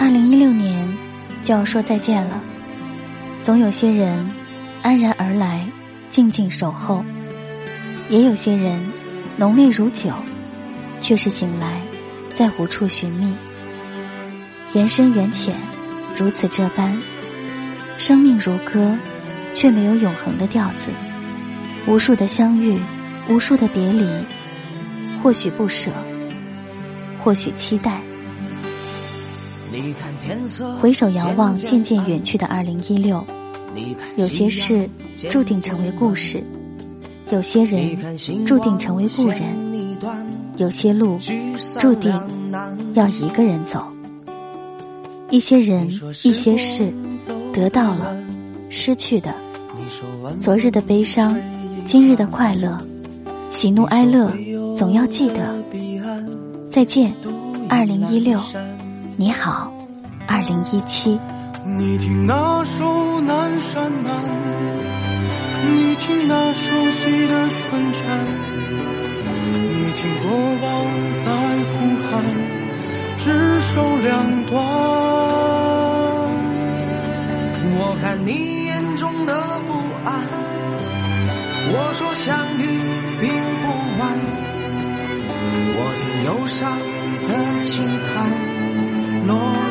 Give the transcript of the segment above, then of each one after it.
二零一六年就要说再见了，总有些人安然而来，静静守候；也有些人浓烈如酒，却是醒来在无处寻觅。缘深缘浅，如此这般，生命如歌，却没有永恒的调子。无数的相遇，无数的别离，或许不舍。或许期待，回首遥望渐渐远去的二零一六，有些事注定成为故事，有些人注定成为故人，有些路注定要一个人走，一些人一些事得到了，失去的，昨日的悲伤，今日的快乐，喜怒哀乐总要记得。再见，二零一六，你好，二零一七。你听那首南山南，你听那熟悉的春山，你听过往在呼喊，只手两端。我看你眼中的不安，我说相遇并不晚。我听忧伤的轻叹，落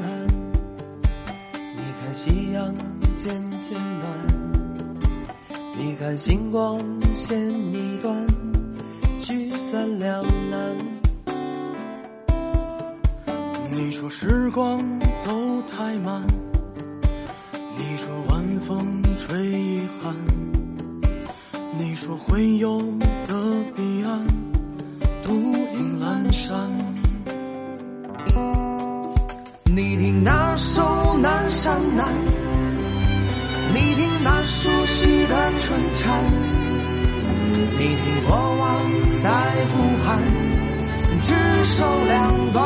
你看夕阳渐渐暖，你看星光线一段，聚散两难。你说时光走太慢，你说晚风吹遗憾，你说会有的彼岸，独影守《南山南》。你听那熟悉的春蝉，你听过往在呼喊，只手两端。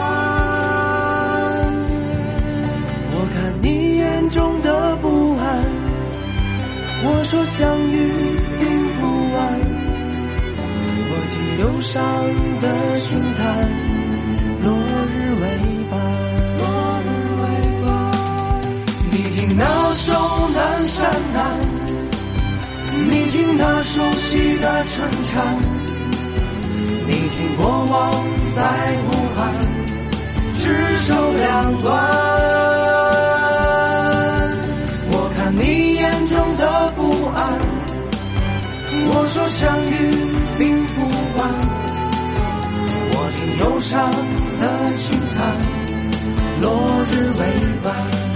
我看你眼中的不安，我说相遇并不晚。我听忧伤的轻叹，落日为熟悉的春蝉，你听过往在呼喊，执手两端。我看你眼中的不安，我说相遇并不晚。我听忧伤的轻叹，落日为伴。